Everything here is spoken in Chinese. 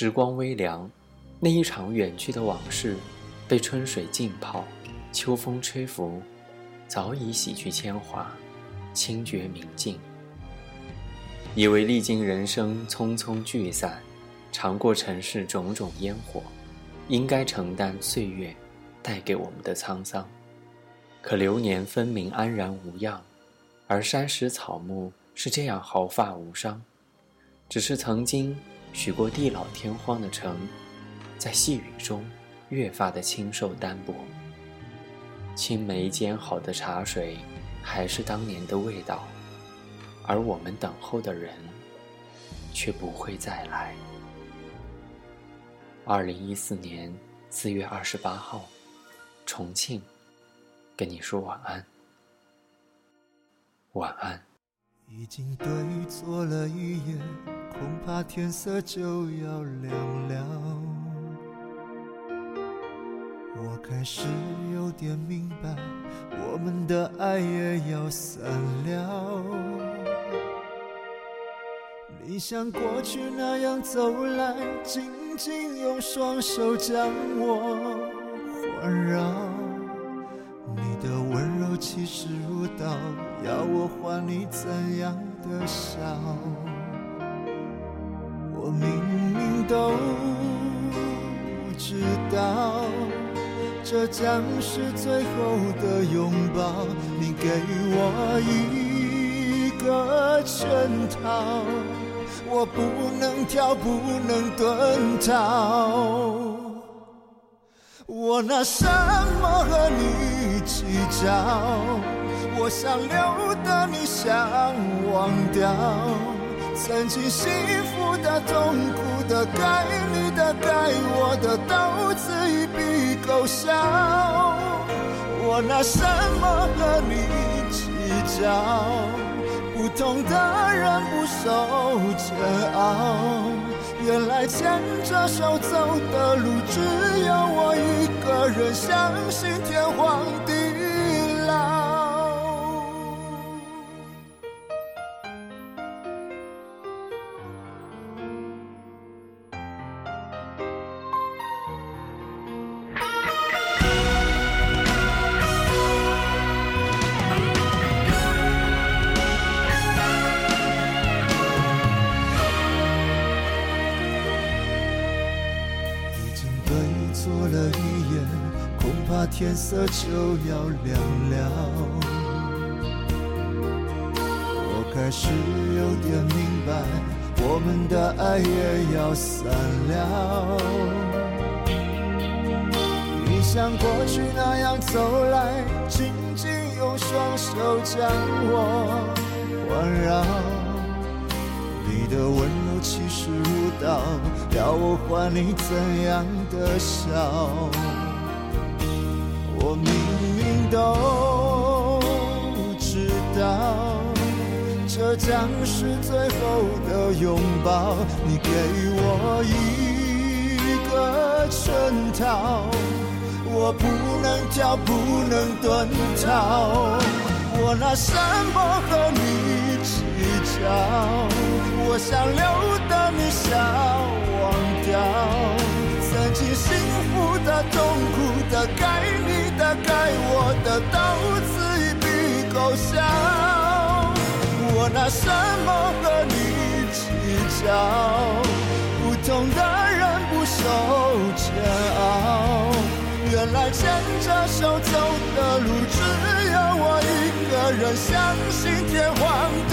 时光微凉，那一场远去的往事，被春水浸泡，秋风吹拂，早已洗去铅华，清绝明净。以为历经人生匆匆聚散，尝过尘世种种烟火，应该承担岁月带给我们的沧桑。可流年分明安然无恙，而山石草木是这样毫发无伤。只是曾经许过地老天荒的城，在细雨中越发的清瘦单薄。青梅煎好的茶水，还是当年的味道，而我们等候的人，却不会再来。二零一四年四月二十八号，重庆，跟你说晚安，晚安。已经对错了一夜，恐怕天色就要亮了。我开始有点明白，我们的爱也要散了。你像过去那样走来，紧紧用双手将我环绕。你的温柔气势如刀，要我还你怎样的笑？都知道，这将是最后的拥抱。你给我一个圈套，我不能跳，不能遁逃。我拿什么和你计较？我想留的你想忘掉，曾经幸福的、痛苦的、该你的、该我的，都自一笔勾销。我拿什么和你计较？不同的人不受煎熬。原来牵着手走的路，只有我一个人相信天荒地过了一夜，恐怕天色就要亮了，我开始有点明白，我们的爱也要散了。你像过去那样走来，紧紧用双手将我环绕，你的温柔其实舞蹈，要我还你怎样的笑？我明明都知道，这将是最后的拥抱。你给我一个圈套，我不能跳，不能遁逃。我拿什么和你计较？我想留该我的，都此一笔勾销。我拿什么和你计较？不同的人不受煎熬。原来牵着手走的路，只有我一个人相信天荒地